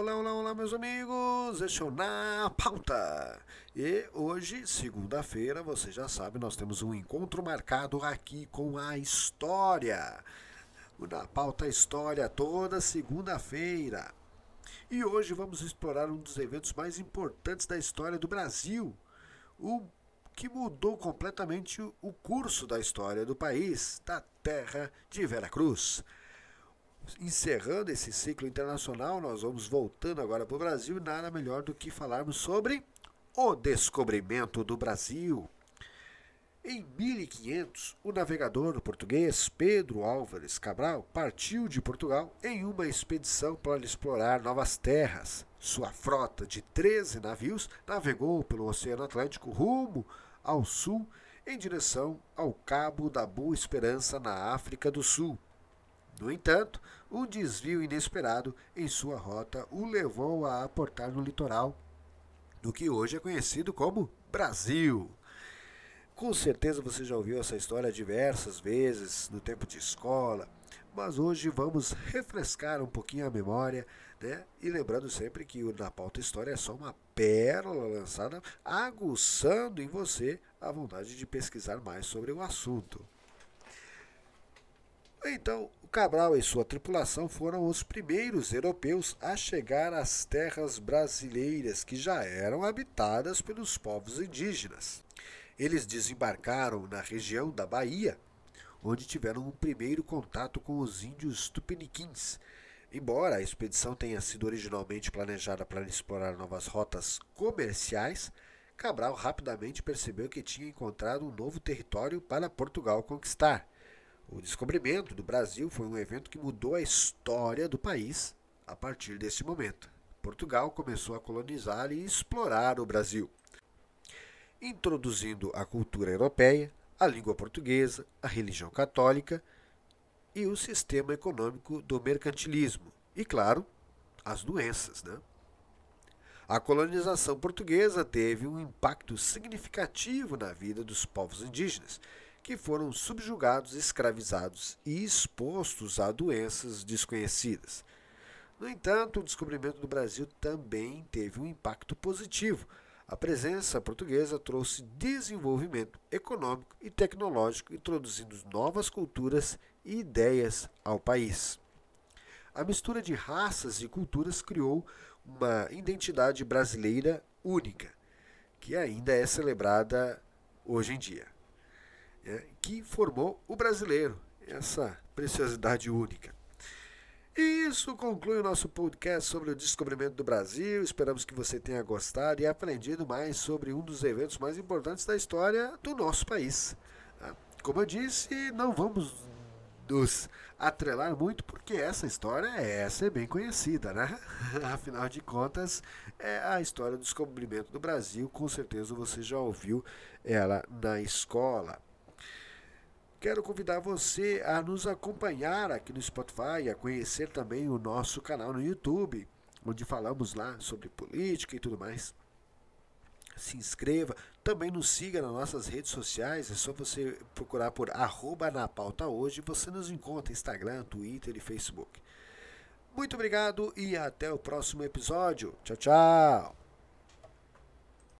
Olá, olá, olá, meus amigos! Este é o Na Pauta. E hoje, segunda-feira, você já sabe, nós temos um encontro marcado aqui com a história. O Na Pauta História, toda segunda-feira. E hoje vamos explorar um dos eventos mais importantes da história do Brasil, o que mudou completamente o curso da história do país, da terra de Veracruz encerrando esse ciclo internacional, nós vamos voltando agora para o Brasil nada melhor do que falarmos sobre o descobrimento do Brasil. Em 1500, o navegador português Pedro Álvares Cabral partiu de Portugal em uma expedição para explorar novas terras. Sua frota de 13 navios navegou pelo Oceano Atlântico rumo ao sul em direção ao Cabo da Boa Esperança na África do Sul. No entanto, um desvio inesperado em sua rota o levou a aportar no litoral do que hoje é conhecido como Brasil. Com certeza você já ouviu essa história diversas vezes no tempo de escola, mas hoje vamos refrescar um pouquinho a memória, né? E lembrando sempre que o Na Pauta História é só uma pérola lançada, aguçando em você a vontade de pesquisar mais sobre o assunto. Então, Cabral e sua tripulação foram os primeiros europeus a chegar às terras brasileiras que já eram habitadas pelos povos indígenas. Eles desembarcaram na região da Bahia, onde tiveram um primeiro contato com os índios tupiniquins. Embora a expedição tenha sido originalmente planejada para explorar novas rotas comerciais, Cabral rapidamente percebeu que tinha encontrado um novo território para Portugal conquistar o descobrimento do Brasil foi um evento que mudou a história do país a partir desse momento. Portugal começou a colonizar e explorar o Brasil, introduzindo a cultura europeia, a língua portuguesa, a religião católica e o sistema econômico do mercantilismo e, claro, as doenças. Né? A colonização portuguesa teve um impacto significativo na vida dos povos indígenas que foram subjugados, escravizados e expostos a doenças desconhecidas. No entanto, o descobrimento do Brasil também teve um impacto positivo. A presença portuguesa trouxe desenvolvimento econômico e tecnológico, introduzindo novas culturas e ideias ao país. A mistura de raças e culturas criou uma identidade brasileira única, que ainda é celebrada hoje em dia é, que formou o brasileiro, essa preciosidade única. E isso conclui o nosso podcast sobre o descobrimento do Brasil. Esperamos que você tenha gostado e aprendido mais sobre um dos eventos mais importantes da história do nosso país. Ah, como eu disse, não vamos nos atrelar muito, porque essa história essa é bem conhecida, né? Afinal de contas, é a história do descobrimento do Brasil. Com certeza você já ouviu ela na escola. Quero convidar você a nos acompanhar aqui no Spotify, a conhecer também o nosso canal no YouTube, onde falamos lá sobre política e tudo mais. Se inscreva, também nos siga nas nossas redes sociais, é só você procurar por arroba na pauta hoje, você nos encontra Instagram, Twitter e Facebook. Muito obrigado e até o próximo episódio. Tchau, tchau!